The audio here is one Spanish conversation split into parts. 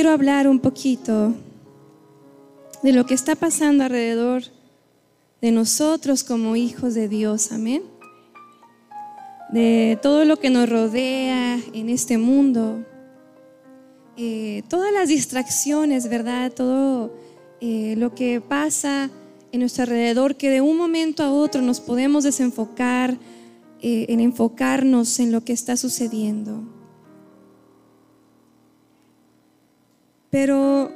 quiero hablar un poquito de lo que está pasando alrededor de nosotros como hijos de Dios, amén. De todo lo que nos rodea en este mundo, eh, todas las distracciones, ¿verdad? Todo eh, lo que pasa en nuestro alrededor, que de un momento a otro nos podemos desenfocar eh, en enfocarnos en lo que está sucediendo. Pero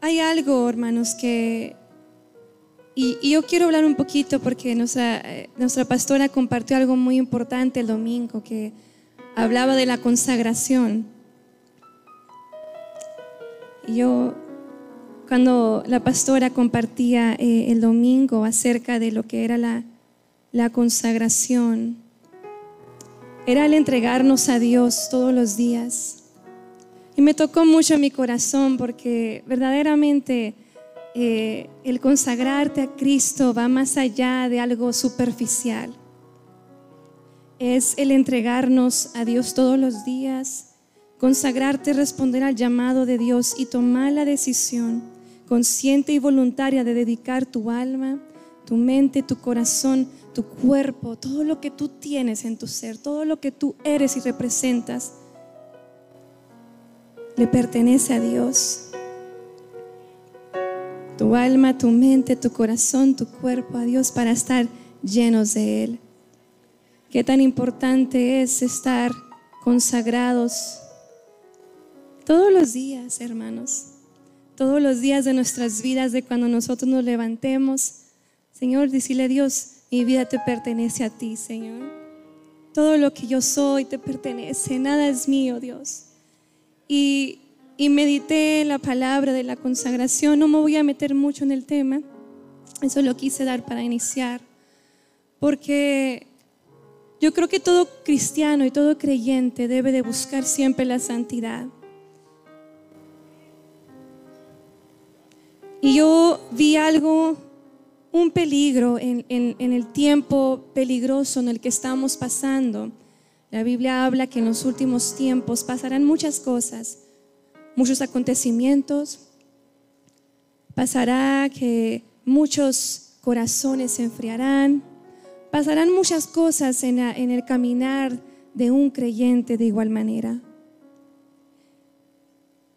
hay algo, hermanos, que... Y, yo quiero hablar un poquito porque nuestra, nuestra pastora compartió algo muy importante el domingo, que hablaba de la consagración. Y yo, cuando la pastora compartía eh, el domingo acerca de lo que era la, la consagración, era el entregarnos a Dios todos los días y me tocó mucho mi corazón porque verdaderamente eh, el consagrarte a Cristo va más allá de algo superficial. Es el entregarnos a Dios todos los días, consagrarte, responder al llamado de Dios y tomar la decisión consciente y voluntaria de dedicar tu alma, tu mente, tu corazón, tu cuerpo, todo lo que tú tienes en tu ser, todo lo que tú eres y representas le pertenece a Dios. Tu alma, tu mente, tu corazón, tu cuerpo a Dios para estar llenos de Él. Qué tan importante es estar consagrados todos los días, hermanos. Todos los días de nuestras vidas, de cuando nosotros nos levantemos. Señor, decirle a Dios, mi vida te pertenece a ti, Señor. Todo lo que yo soy te pertenece, nada es mío, Dios y, medité la palabra de la consagración. No me voy a meter mucho en el tema, eso lo quise dar para iniciar, porque yo creo que todo cristiano y todo creyente debe de buscar siempre la santidad. Y yo vi algo, un peligro en, en, el tiempo peligroso en el que estamos pasando. La Biblia habla que en los últimos tiempos pasarán muchas cosas, muchos acontecimientos. Pasará que muchos corazones se enfriarán. Pasarán muchas cosas en, el caminar de un creyente de igual manera.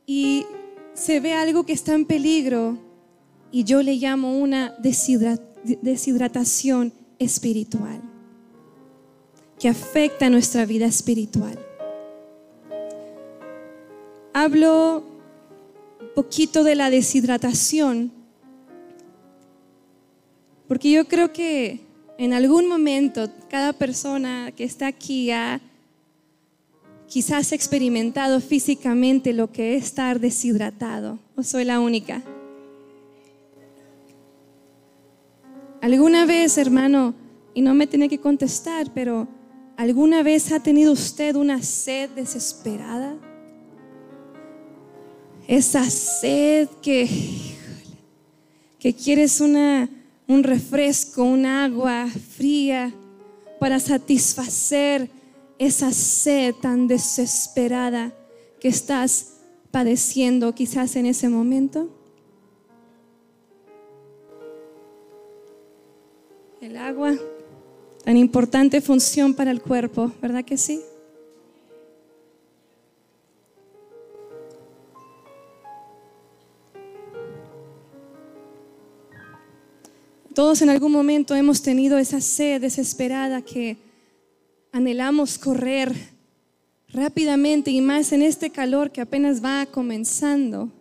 Y se ve algo que está en peligro y yo le llamo una deshidratación espiritual que afecta nuestra vida espiritual. Hablo un poquito de la deshidratación, porque yo creo que en algún momento cada persona que está aquí ha quizás experimentado físicamente lo que es estar deshidratado, o soy la única. Alguna vez, hermano, y no me tiene que contestar, pero ¿Alguna vez ha tenido usted una sed desesperada? Esa sed que, que quieres una, un refresco, un agua fría para satisfacer esa sed tan desesperada que estás padeciendo quizás en ese momento. El agua tan importante función para el cuerpo, ¿verdad que sí? Todos en algún momento hemos tenido esa sed desesperada que anhelamos correr rápidamente y más en este calor que apenas va comenzando.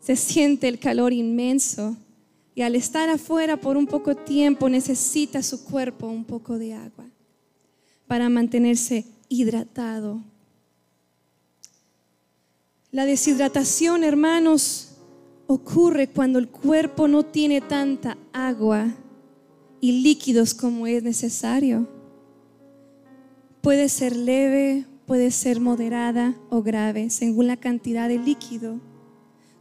Se siente el calor inmenso y al estar afuera por un poco tiempo necesita su cuerpo un poco de agua para mantenerse hidratado. La deshidratación, hermanos, ocurre cuando el cuerpo no tiene tanta agua y líquidos como es necesario. Puede ser leve, puede ser moderada o grave, según la cantidad de líquido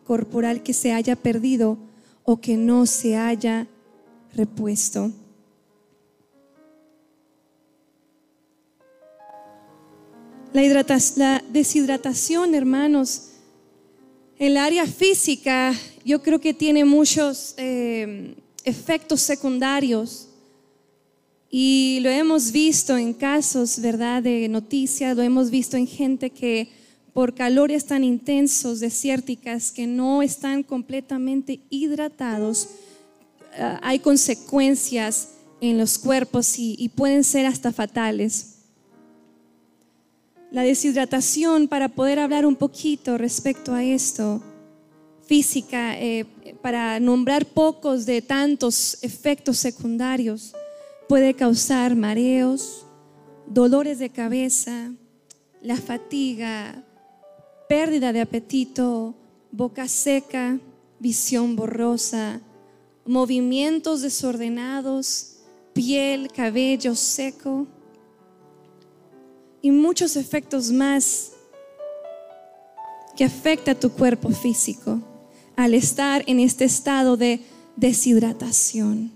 corporal que se haya perdido o que no se haya repuesto. La, deshidratación, hermanos, El área física yo creo que tiene muchos eh, efectos secundarios y lo hemos visto en casos, ¿verdad?, de noticias, lo hemos visto en gente que por calores tan intensos, desérticas, que no están completamente hidratados, eh, hay consecuencias en los cuerpos y, pueden ser hasta fatales. La deshidratación, para poder hablar un poquito respecto a esto, física, eh, para nombrar pocos de tantos efectos secundarios, puede causar mareos, dolores de cabeza, la fatiga, pérdida de apetito, boca seca, visión borrosa, movimientos desordenados, piel, cabello seco y muchos efectos más que afecta a tu cuerpo físico al estar en este estado de deshidratación.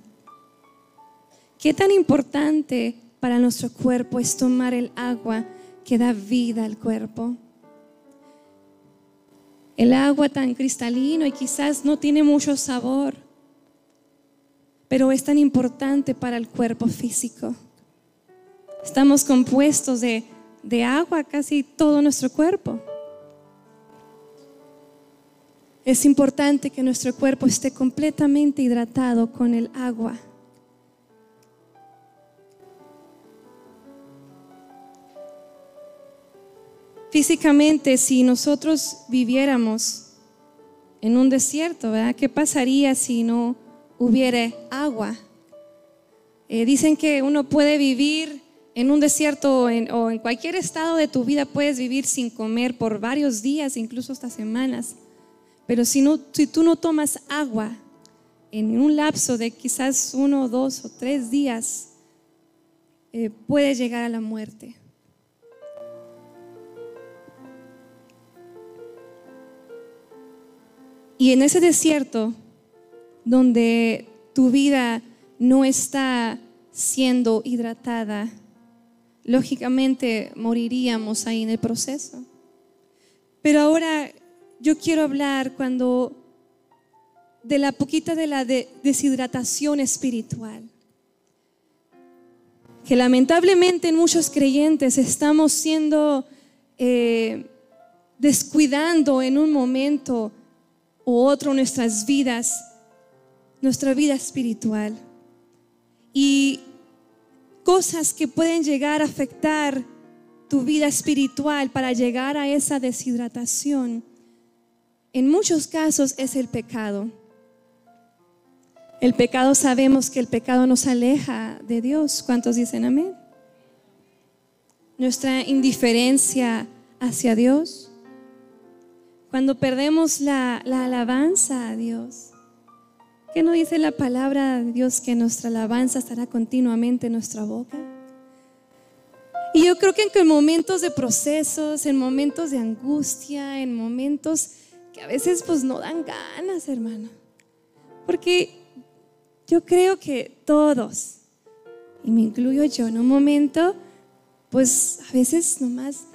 ¿Qué tan importante para nuestro cuerpo es tomar el agua que da vida al cuerpo? El agua tan cristalino y quizás no tiene mucho sabor, pero es tan importante para el cuerpo físico. Estamos compuestos de, de agua casi todo nuestro cuerpo. Es importante que nuestro cuerpo esté completamente hidratado con el agua. Físicamente, si nosotros viviéramos en un desierto, ¿verdad? ¿Qué pasaría si no hubiera agua? Eh, dicen que uno puede vivir en un desierto o en cualquier estado de tu vida, puedes vivir sin comer por varios días, incluso hasta semanas. Pero si, no, si tú no tomas agua en un lapso de quizás uno, dos o tres días, eh, puede llegar a la muerte. Y en ese desierto, donde tu vida no está siendo hidratada, lógicamente moriríamos ahí en el proceso. Pero ahora yo quiero hablar cuando de la poquita de la deshidratación espiritual. Que lamentablemente en muchos creyentes estamos siendo eh, descuidando en un momento otro nuestras vidas, nuestra vida espiritual. Y cosas que pueden llegar a afectar tu vida espiritual para llegar a esa deshidratación en muchos casos es el pecado. El pecado sabemos que el pecado nos aleja de Dios. ¿Cuántos dicen amén? Nuestra indiferencia hacia Dios. Cuando perdemos la, alabanza a Dios. ¿Qué no dice la palabra de Dios que nuestra alabanza estará continuamente en nuestra boca? Y yo creo que en momentos de procesos, en momentos de angustia, en momentos a veces pues no dan ganas, hermano. Porque yo creo que todos, y me incluyo yo en un momento, pues a veces nomás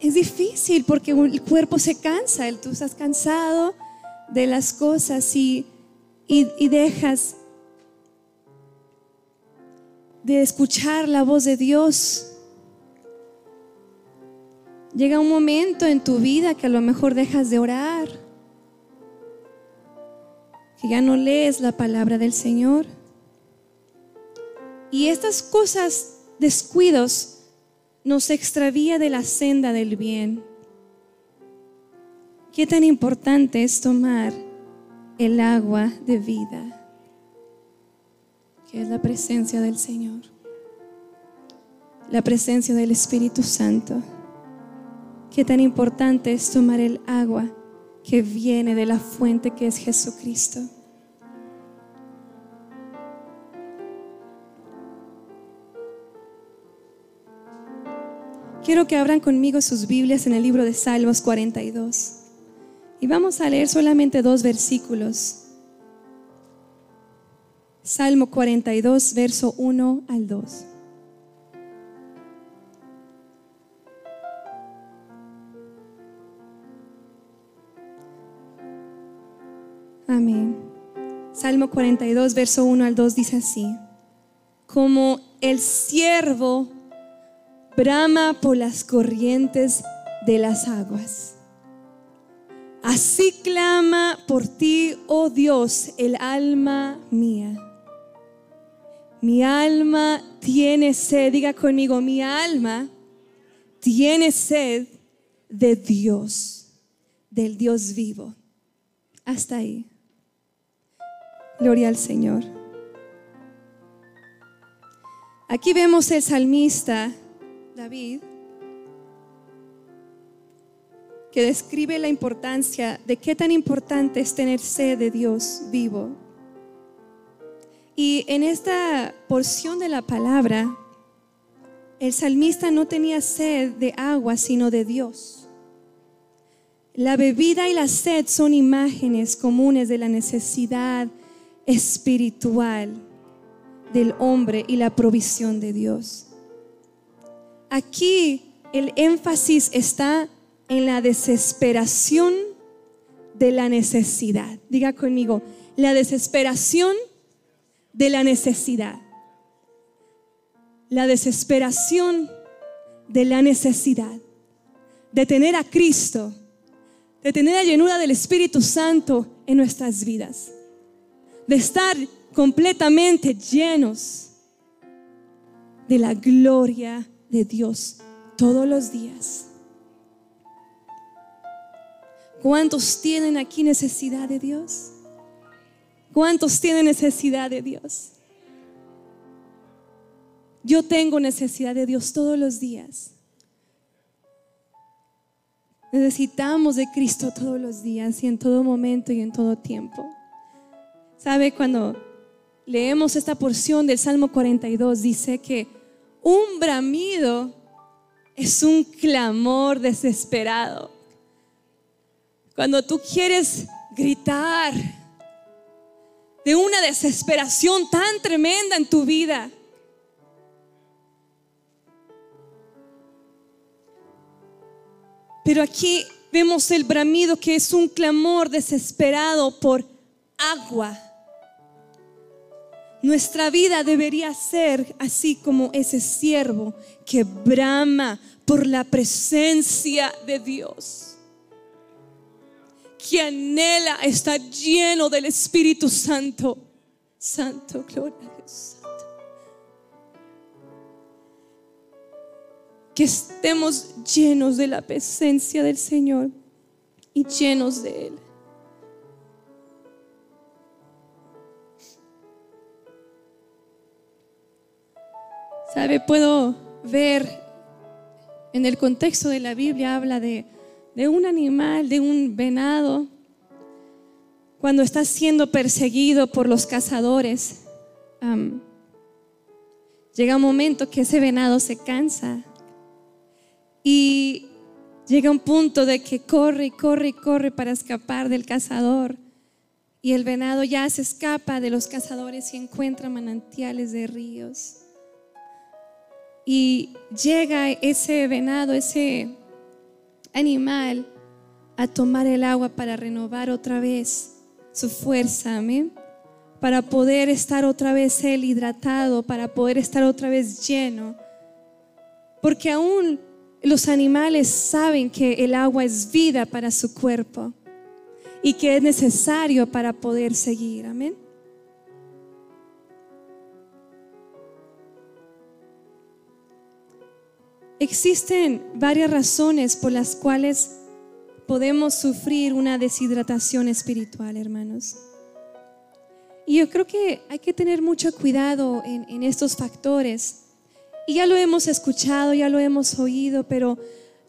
es difícil porque el cuerpo se cansa, tú estás cansado de las cosas y, y dejas de escuchar la voz de Dios Llega un momento en tu vida que a lo mejor dejas de orar, que ya no lees la palabra del Señor. Y estas cosas, descuidos, nos extravía de la senda del bien. Qué tan importante es tomar el agua de vida, que es la presencia del Señor, la presencia del Espíritu Santo. Qué tan importante es tomar el agua que viene de la fuente que es Jesucristo. Quiero que abran conmigo sus Biblias en el libro de Salmos 42. Y vamos a leer solamente dos versículos. Salmo 42, verso 1 al 2. Amén. Salmo 42, verso 1 al 2 dice así, como el siervo brama por las corrientes de las aguas. Así clama por ti, oh Dios, el alma mía. Mi alma tiene sed, diga conmigo, mi alma tiene sed de Dios, del Dios vivo. Hasta ahí. Gloria al Señor. Aquí vemos el salmista David que describe la importancia de qué tan importante es tener sed de Dios vivo. Y en esta porción de la palabra, el salmista no tenía sed de agua, sino de Dios. La bebida y la sed son imágenes comunes de la necesidad espiritual del hombre y la provisión de Dios. Aquí el énfasis está en la desesperación de la necesidad. Diga conmigo, la desesperación de la necesidad. La desesperación de la necesidad de tener a Cristo, de tener la llenura del Espíritu Santo en nuestras vidas, de estar completamente llenos de la gloria de Dios todos los días. ¿Cuántos tienen aquí necesidad de Dios? ¿Cuántos tienen necesidad de Dios? Yo tengo necesidad de Dios todos los días. Necesitamos de Cristo todos los días y en todo momento y en todo tiempo. ¿Sabe? Cuando leemos esta porción del Salmo 42, dice que un bramido es un clamor desesperado. Cuando tú quieres gritar de una desesperación tan tremenda en tu vida. Pero aquí vemos el bramido que es un clamor desesperado por agua. Nuestra vida debería ser así como ese siervo que brama por la presencia de Dios, que anhela estar lleno del Espíritu Santo. Santo, gloria a Dios. Que estemos llenos de la presencia del Señor y llenos de Él. Puedo ver en el contexto de la Biblia, habla de, un animal, de un venado, cuando está siendo perseguido por los cazadores. llega un momento que ese venado se cansa y llega un punto de que corre y corre y corre para escapar del cazador. Y el venado ya se escapa de los cazadores y encuentra manantiales de ríos y llega ese venado, ese animal a tomar el agua para renovar otra vez su fuerza, amén. Para poder estar otra vez él hidratado, para poder estar otra vez lleno. Porque aún los animales saben que el agua es vida para su cuerpo y que es necesario para poder seguir, amén. Existen varias razones por las cuales podemos sufrir una deshidratación espiritual, hermanos. Y yo creo que hay que tener mucho cuidado en, estos factores. Y ya lo hemos escuchado, ya lo hemos oído, pero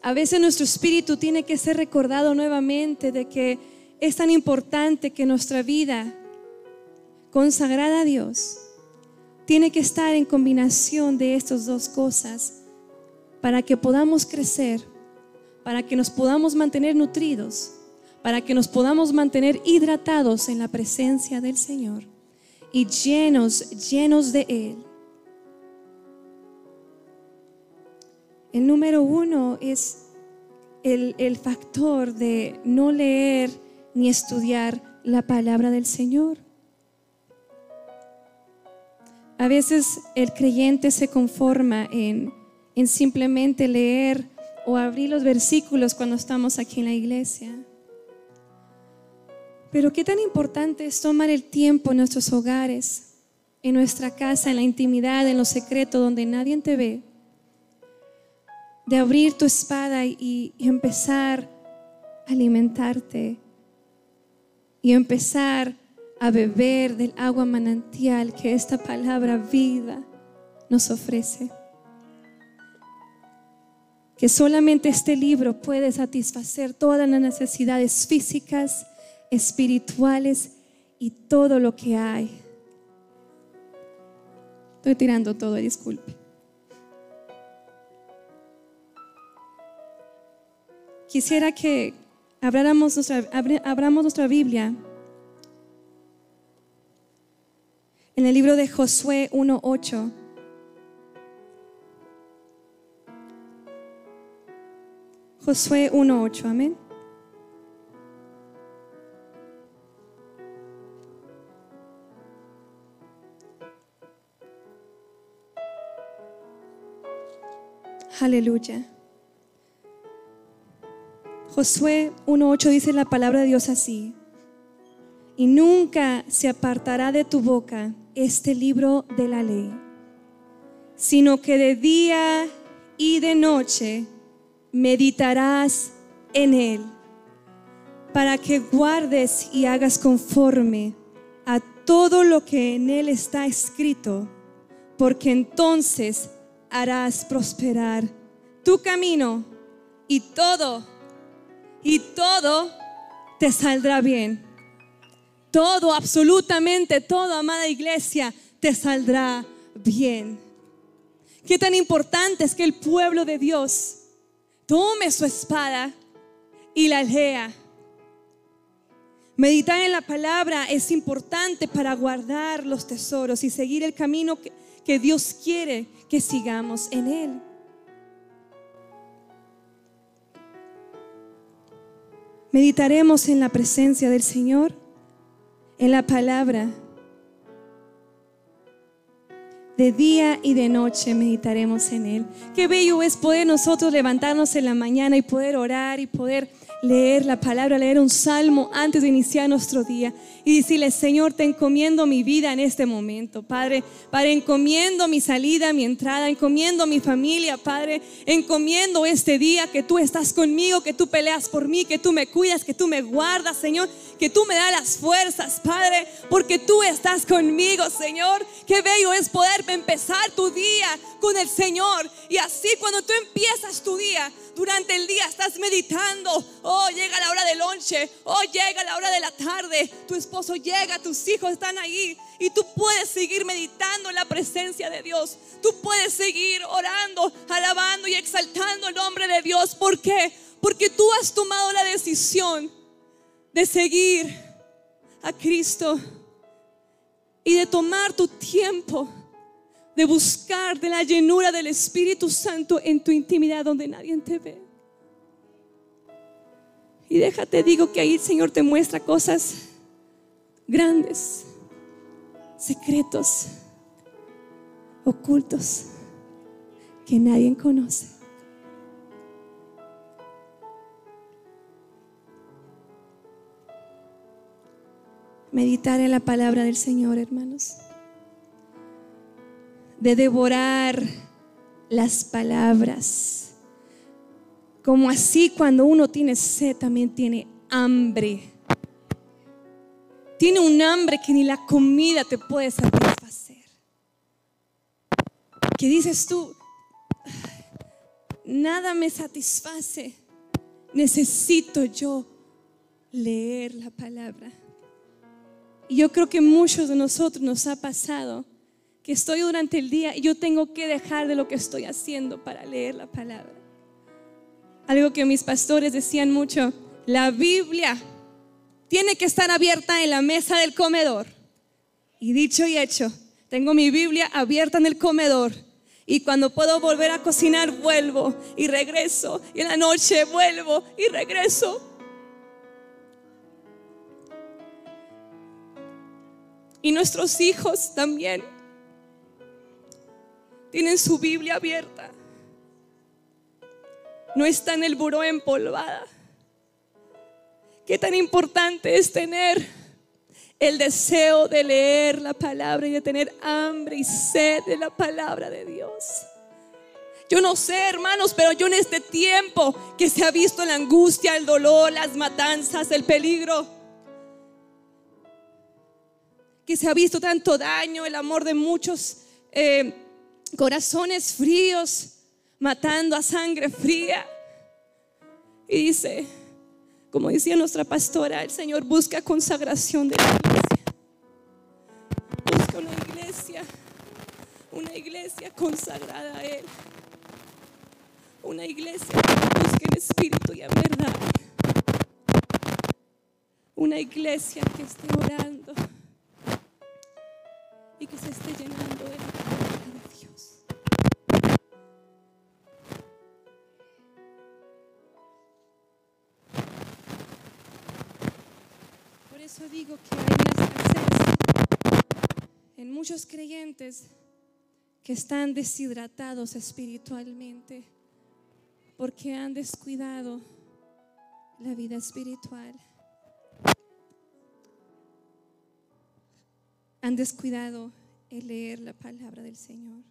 a veces nuestro espíritu tiene que ser recordado nuevamente de que es tan importante que nuestra vida consagrada a Dios tiene que estar en combinación de estas dos cosas para que podamos crecer, para que nos podamos mantener nutridos, para que nos podamos mantener hidratados en la presencia del Señor y llenos, llenos de Él. El número uno es el, el factor de no leer ni estudiar la palabra del Señor. A veces el creyente se conforma en, en simplemente leer o abrir los versículos cuando estamos aquí en la iglesia. Pero qué tan importante es tomar el tiempo en nuestros hogares, en nuestra casa, en la intimidad, en lo secreto, donde nadie te ve, de abrir tu espada y, y empezar a alimentarte y empezar a beber del agua manantial que esta palabra vida nos ofrece. Que solamente este libro puede satisfacer todas las necesidades físicas, espirituales y todo lo que hay. Estoy tirando todo, disculpe. Quisiera que abramos nuestra, Biblia en el libro de Josué 1.8. Josué 1.8, amén. Aleluya. Josué 1.8 dice la palabra de Dios así. Y nunca se apartará de tu boca este libro de la ley, sino que de día y de noche meditarás en él, para que guardes y hagas conforme a todo lo que en él está escrito, porque entonces harás prosperar tu camino y todo, y todo te saldrá bien. Todo, absolutamente todo, amada iglesia, te saldrá bien. Qué tan importante es que el pueblo de Dios tome su espada y la lea. Meditar en la palabra es importante para guardar los tesoros y seguir el camino que, que Dios quiere que sigamos en Él. Meditaremos en la presencia del Señor, en la palabra. De día y de noche meditaremos en Él. Qué bello es poder nosotros levantarnos en la mañana y poder orar y poder leer la palabra, leer un salmo antes de iniciar nuestro día y decirle, Señor, te encomiendo mi vida en este momento, Padre. Padre, encomiendo mi salida, mi entrada, encomiendo mi familia, Padre. Encomiendo este día que tú estás conmigo, que tú peleas por mí, que tú me cuidas, que tú me guardas, Señor, que tú me das las fuerzas, Padre, porque tú estás conmigo, Señor. Qué bello es poder empezar tu día con el Señor y así cuando tú empiezas tu día, durante el día estás meditando, oh, llega la hora del lonche, oh, llega la hora de la tarde, tu esposo llega, tus hijos están ahí y tú puedes seguir meditando en la presencia de Dios. Tú puedes seguir orando, alabando y exaltando el nombre de Dios. ¿Por qué? Porque tú has tomado la decisión de seguir a Cristo y de tomar tu tiempo de buscar de la llenura del Espíritu Santo en tu intimidad donde nadie te ve. Y déjate, digo que ahí el Señor te muestra cosas grandes, secretos, ocultos, que nadie conoce. Meditar en la palabra del Señor, hermanos de devorar las palabras. Como así cuando uno tiene sed también tiene hambre. Tiene un hambre que ni la comida te puede satisfacer. Que dices tú, nada me satisface. Necesito yo leer la palabra. Y yo creo que muchos de nosotros nos ha pasado que estoy durante el día y yo tengo que dejar de lo que estoy haciendo para leer la palabra. Algo que mis pastores decían mucho, la Biblia tiene que estar abierta en la mesa del comedor. Y dicho y hecho, tengo mi Biblia abierta en el comedor. Y cuando puedo volver a cocinar, vuelvo y regreso. Y en la noche vuelvo y regreso. Y nuestros hijos también tienen su Biblia abierta. No está en el buró empolvada. Qué tan importante es tener el deseo de leer la palabra y de tener hambre y sed de la palabra de Dios. Yo no sé, hermanos, pero yo en este tiempo que se ha visto la angustia, el dolor, las matanzas, el peligro, que se ha visto tanto daño, el amor de muchos eh, corazones fríos, matando a sangre fría. Y dice, como decía nuestra pastora, el Señor busca consagración de la iglesia. Busca una iglesia, una iglesia consagrada a Él. Una iglesia que busque en espíritu y en verdad. Una iglesia que esté orando y que se esté eso digo que hay una escasez en muchos creyentes que están deshidratados espiritualmente porque han descuidado la vida espiritual. Han descuidado el leer la palabra del Señor.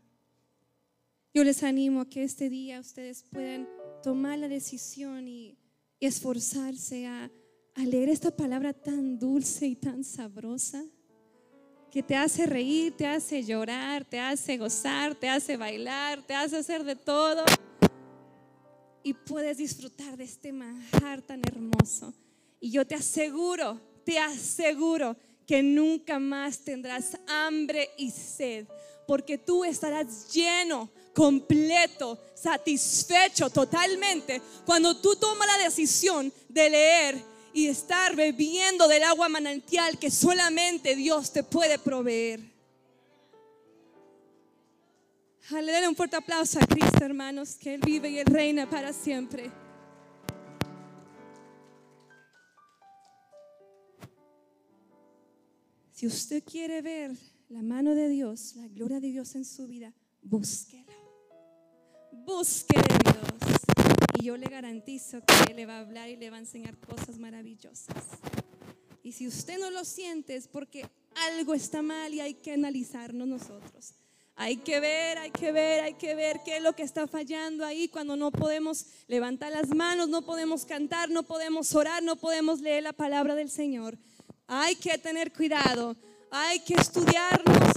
Yo les animo a que este día ustedes puedan tomar la decisión y, y esforzarse a, a leer esta palabra tan dulce y tan sabrosa que te hace reír, te hace llorar, te hace gozar, te hace bailar, te hace hacer de todo. Y puedes disfrutar de este manjar tan hermoso. Y yo te aseguro, te aseguro que nunca más tendrás hambre y sed, porque tú estarás lleno, completo, satisfecho totalmente cuando tú tomas la decisión de leer y estar bebiendo del agua manantial que solamente Dios te puede proveer. Dale un fuerte aplauso a Cristo, hermanos, que Él vive y Él reina para siempre. Si usted quiere ver la mano de Dios, la gloria de Dios en su vida, búsquela. Búsquele a Dios. Yo le garantizo que Él le va a hablar y le va a enseñar cosas maravillosas. Y si usted no lo siente es porque algo está mal y hay que analizarnos nosotros. Hay que ver, hay que ver, hay que ver qué es lo que está fallando ahí cuando no podemos levantar las manos, no podemos cantar, no podemos orar, no podemos leer la palabra del Señor. Hay que tener cuidado, hay que estudiarnos,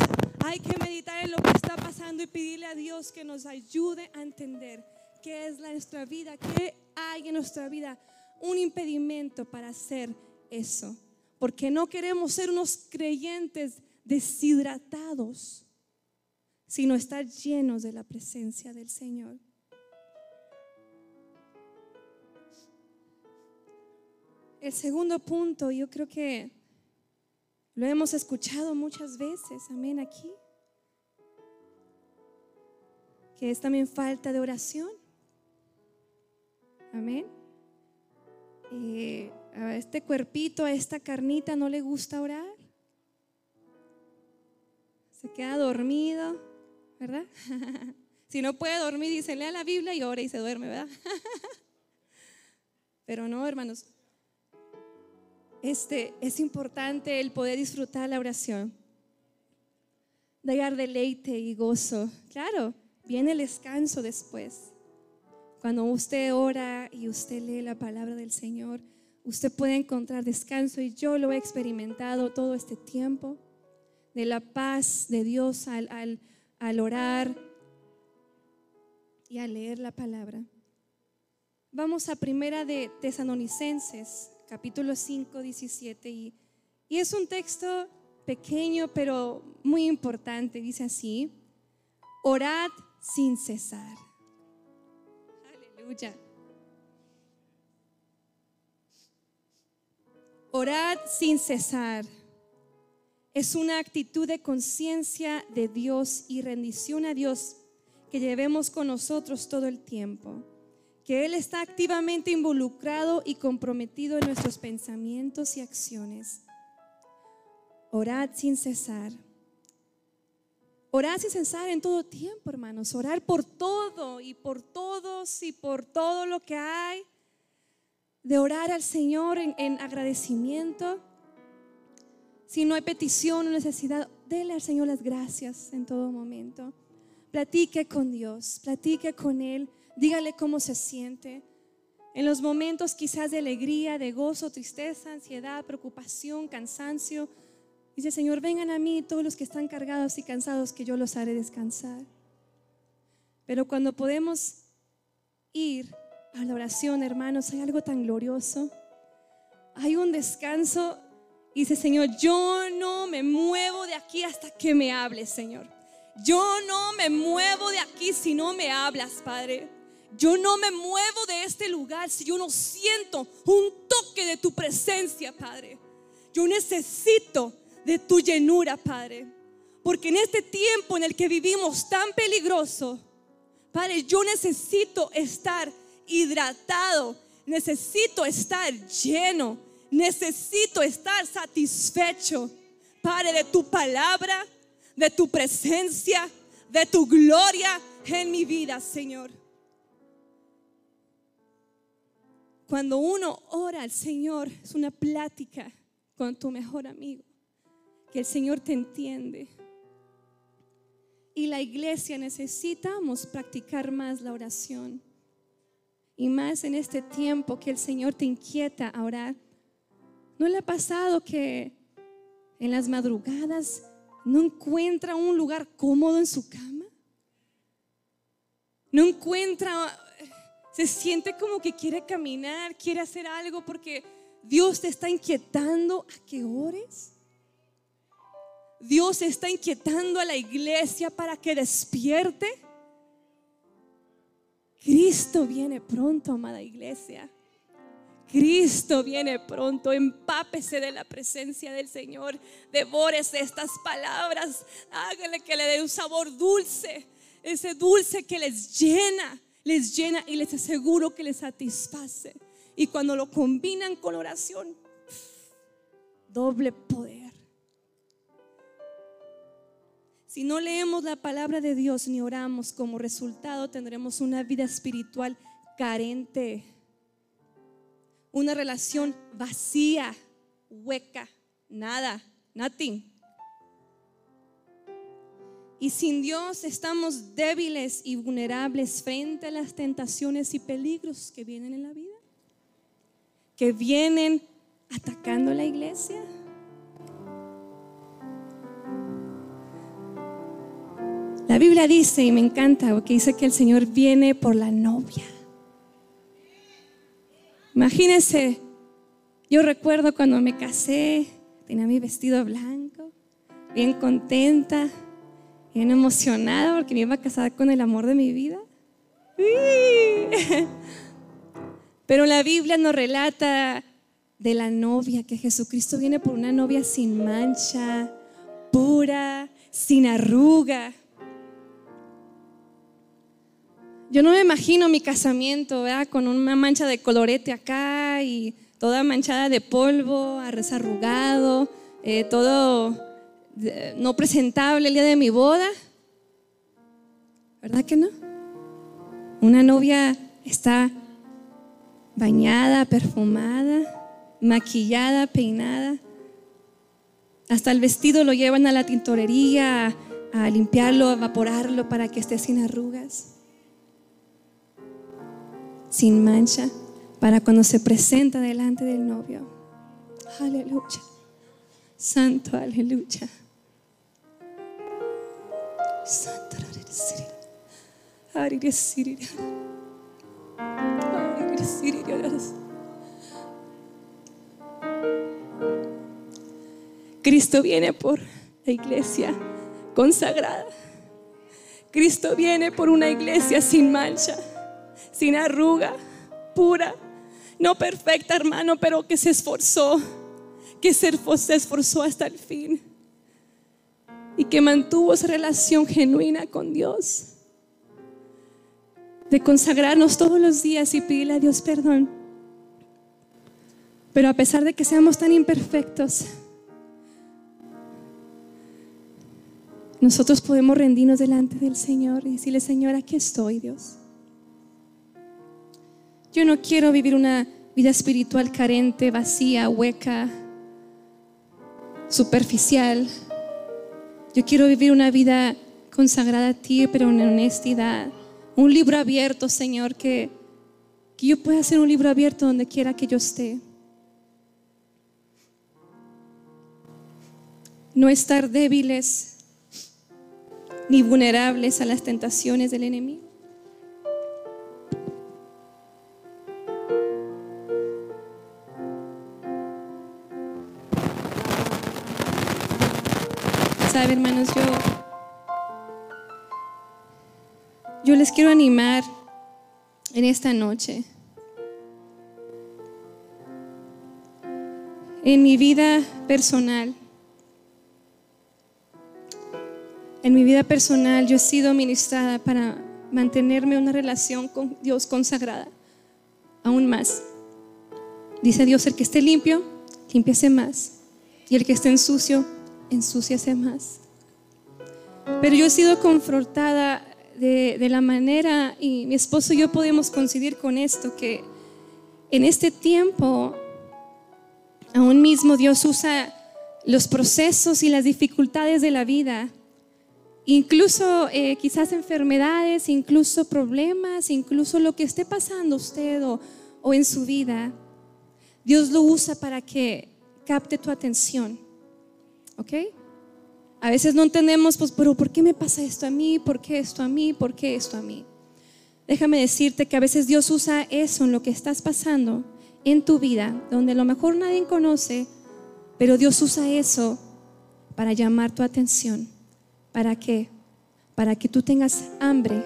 hay que meditar en lo que está pasando y pedirle a Dios que nos ayude a entender qué es nuestra vida, qué hay en nuestra vida, un impedimento para hacer eso. Porque no queremos ser unos creyentes deshidratados, sino estar llenos de la presencia del Señor. El segundo punto, yo creo que lo hemos escuchado muchas veces, amén, aquí, que es también falta de oración. Amén. Eh, a este cuerpito, a esta carnita no le gusta orar. Se queda dormido, ¿verdad? si no puede dormir, dice, lea la Biblia y ora y se duerme, ¿verdad? Pero no, hermanos. Este es importante el poder disfrutar la oración. dar deleite y gozo. Claro, viene el descanso después. Cuando usted ora y usted lee la palabra del Señor, usted puede encontrar descanso y yo lo he experimentado todo este tiempo, de la paz de Dios al, al, orar y al leer la palabra. Vamos a primera de Tesanonicenses, capítulo 5, 17, y, y es un texto pequeño pero muy importante, dice así, orad sin cesar. Orad sin cesar. Es una actitud de conciencia de Dios y rendición a Dios que llevemos con nosotros todo el tiempo. Que Él está activamente involucrado y comprometido en nuestros pensamientos y acciones. Orad sin cesar. Orad sin cesar en todo tiempo, hermanos. Orar por todo y por todos y por todo lo que hay. De orar al Señor en, agradecimiento. Si no hay petición o necesidad, dele al Señor las gracias en todo momento. Platique con Dios, platique con Él, dígale cómo se siente. En los momentos quizás de alegría, de gozo, tristeza, ansiedad, preocupación, cansancio, dice Señor, vengan a mí todos los que están cargados y cansados, que yo los haré descansar. Pero cuando podemos ir a la oración, hermanos, hay algo tan glorioso. Hay un descanso. Dice, Señor, yo no me muevo de aquí hasta que me hables, Señor. Yo no me muevo de aquí si no me hablas, Padre. Yo no me muevo de este lugar si yo no siento un toque de tu presencia, Padre. Yo necesito de tu llenura, Padre. Porque en este tiempo en el que vivimos tan peligroso, Padre, yo necesito estar hidratado, necesito estar lleno, necesito estar satisfecho, Padre, de tu palabra, de tu presencia, de tu gloria en mi vida, Señor. Cuando uno ora al Señor, es una plática con tu mejor amigo, que el Señor te entiende. Y la iglesia necesitamos practicar más la oración. Y más en este tiempo que el Señor te inquieta a orar. ¿No le ha pasado que en las madrugadas no encuentra un lugar cómodo en su cama? No encuentra se siente como que quiere caminar, quiere hacer algo porque Dios te está inquietando a que ores. Dios está inquietando a la iglesia para que despierte. Cristo viene pronto, amada iglesia. Cristo viene pronto, empápese de la presencia del Señor, devórese estas palabras, hágale que le dé un sabor dulce, ese dulce que les llena, les llena y les aseguro que les satisface. Y cuando lo combinan con oración, doble poder. Si no leemos la palabra de Dios ni oramos, como resultado tendremos una vida espiritual carente, una relación vacía, hueca, nada, nothing. Y sin Dios estamos débiles y vulnerables frente a las tentaciones y peligros que vienen en la vida, que vienen atacando la iglesia. Biblia dice, y me encanta, porque dice que el Señor viene por la novia. Imagínense, yo recuerdo cuando me casé, tenía mi vestido blanco, bien contenta bien emocionada porque me iba a casar con el amor de mi vida. Pero la Biblia nos relata de la novia, que Jesucristo viene por una novia sin mancha, pura, sin arruga. Yo no me imagino mi casamiento, Con una mancha de colorete acá y toda manchada de polvo, arrugado, eh, todo no presentable el día de mi boda. ¿Verdad que no? Una novia está bañada, perfumada, maquillada, peinada. Hasta el vestido lo llevan a la tintorería a, limpiarlo, a evaporarlo para que esté sin arrugas, sin mancha, para cuando se presenta delante del novio. Aleluya. Santo, aleluya. Cristo viene por la iglesia consagrada. Cristo viene por una iglesia sin mancha, sin arruga, pura, no perfecta, hermano, pero que se esforzó, que se esforzó hasta el fin y que mantuvo esa relación genuina con Dios. De consagrarnos todos los días y pedirle a Dios perdón. Pero a pesar de que seamos tan imperfectos, nosotros podemos rendirnos delante del Señor y decirle, Señor, aquí estoy, Dios. Yo no quiero vivir una vida espiritual carente, vacía, hueca, superficial. Yo quiero vivir una vida consagrada a ti, pero en honestidad. Un libro abierto, Señor, que, que yo pueda ser un libro abierto donde quiera que yo esté. No estar débiles ni vulnerables a las tentaciones del enemigo. Yo les quiero animar en esta noche. En mi vida personal, En mi vida personal yo he sido ministrada para mantenerme una relación con Dios consagrada, aún más. Dice Dios, el que esté limpio, limpiase más. Y el que esté en sucio, ensúciase más. Pero yo he sido confrontada de, de, la manera, y mi esposo y yo podemos coincidir con esto, que en este tiempo, aún mismo Dios usa los procesos y las dificultades de la vida incluso eh, quizás enfermedades, incluso problemas, incluso lo que esté pasando usted o, o en su vida, Dios lo usa para que capte tu atención. ¿Ok? A veces no entendemos, pues, pero ¿por qué me pasa esto a mí? ¿Por qué esto a mí? ¿Por qué esto a mí? Déjame decirte que a veces Dios usa eso en lo que estás pasando en tu vida, donde a lo mejor nadie conoce, pero Dios usa eso para llamar tu atención. ¿Para qué? Para que tú tengas hambre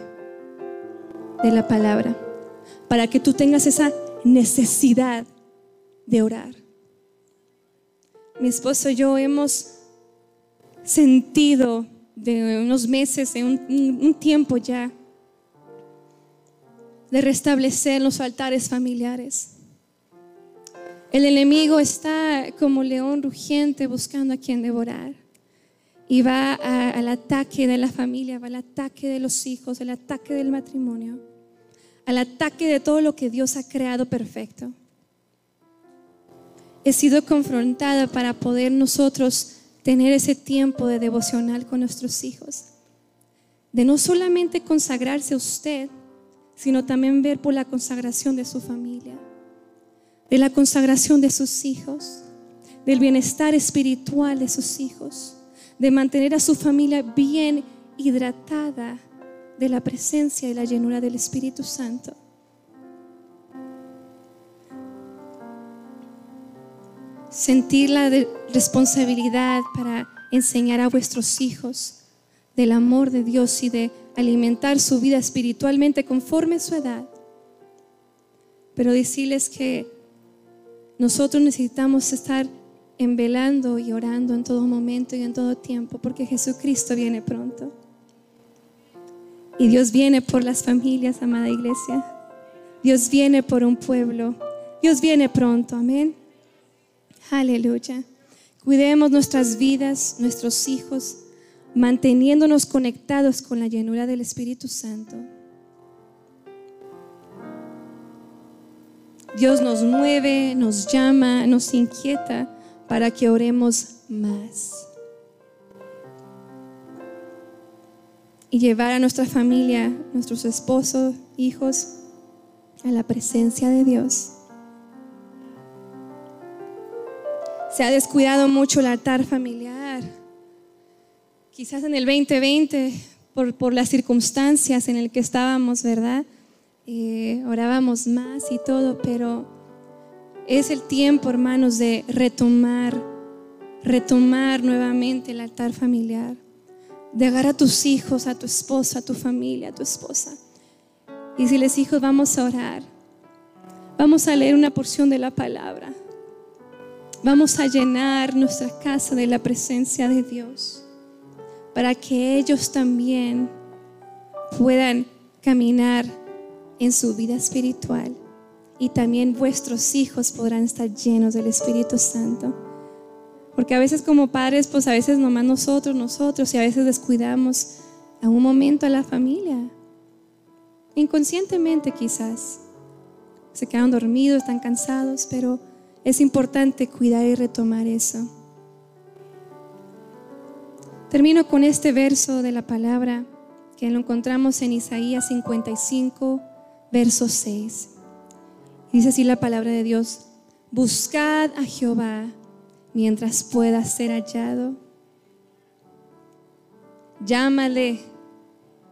de la palabra, para que tú tengas esa necesidad de orar. Mi esposo y yo hemos sentido de unos meses, de un, tiempo ya, de restablecer los altares familiares. El enemigo está como león rugiente buscando a quien devorar y va al ataque de la familia, va al ataque de los hijos, al ataque del matrimonio, al ataque de todo lo que Dios ha creado perfecto. He sido confrontada para poder nosotros tener ese tiempo de devocional con nuestros hijos, de no solamente consagrarse a usted, sino también ver por la consagración de su familia, de la consagración de sus hijos, del bienestar espiritual de sus hijos de mantener a su familia bien hidratada de la presencia y la llenura del Espíritu Santo. Sentir la responsabilidad para enseñar a vuestros hijos del amor de Dios y de alimentar su vida espiritualmente conforme a su edad. Pero decirles que nosotros necesitamos estar en velando y orando en todo momento y en todo tiempo, porque Jesucristo viene pronto. Y Dios viene por las familias, amada iglesia. Dios viene por un pueblo. Dios viene pronto, amén. Aleluya. Cuidemos nuestras vidas, nuestros hijos, manteniéndonos conectados con la llenura del Espíritu Santo. Dios nos mueve, nos llama, nos inquieta para que oremos más. Y llevar a nuestra familia, nuestros esposos, hijos, a la presencia de Dios. Se ha descuidado mucho el altar familiar. Quizás en el 2020, por, por las circunstancias en el que estábamos, ¿verdad? Eh, orábamos más y todo, pero es el tiempo, hermanos, de retomar, retomar nuevamente el altar familiar, de agarrar a tus hijos, a tu esposa, a tu familia, a tu esposa. Y si les hijos, vamos a orar. Vamos a leer una porción de la palabra. Vamos a llenar nuestra casa de la presencia de Dios para que ellos también puedan caminar en su vida espiritual y también vuestros hijos podrán estar llenos del Espíritu Santo. Porque a veces como padres, pues a veces nomás nosotros, nosotros, y a veces descuidamos a un momento a la familia. Inconscientemente quizás. Se quedan dormidos, están cansados, pero es importante cuidar y retomar eso. Termino con este verso de la palabra que lo encontramos en Isaías 55, verso 6. Dice así la palabra de Dios, buscad a Jehová mientras pueda ser hallado. Llámale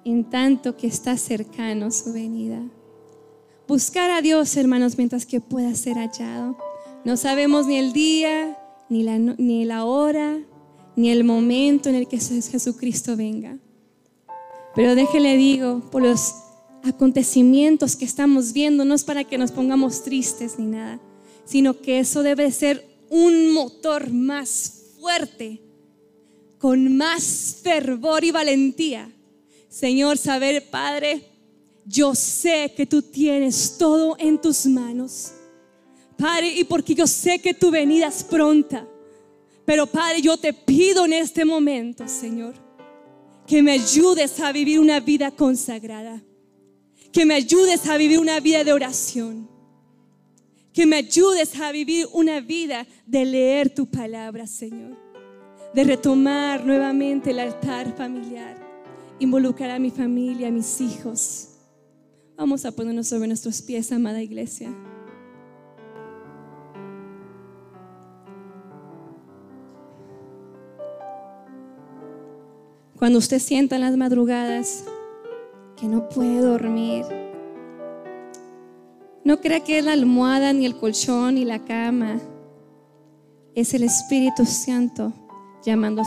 en tanto que está cercano su venida. Buscar a Dios, hermanos, mientras que pueda ser hallado. No sabemos ni el día, ni la, hora, ni el momento en el que Jesucristo venga. Pero déjele digo, por los acontecimientos que estamos viendo, no es para que nos pongamos tristes ni nada, sino que eso debe ser un motor más fuerte, con más fervor y valentía. Señor, saber, Padre, yo sé que tú tienes todo en tus manos. Padre, y porque yo sé que tu venida es pronta. Pero Padre, yo te pido en este momento, Señor, que me ayudes a vivir una vida consagrada. Que me ayudes a vivir una vida de oración que me ayudes a vivir una vida de leer tu palabra, Señor. De retomar nuevamente el altar familiar. Involucrar a mi familia, a mis hijos. Vamos a ponernos sobre nuestros pies, amada iglesia. Cuando usted sienta en las madrugadas que no puede dormir, no crea que es la almohada, ni el colchón, ni la cama. Es el Espíritu Santo llamando.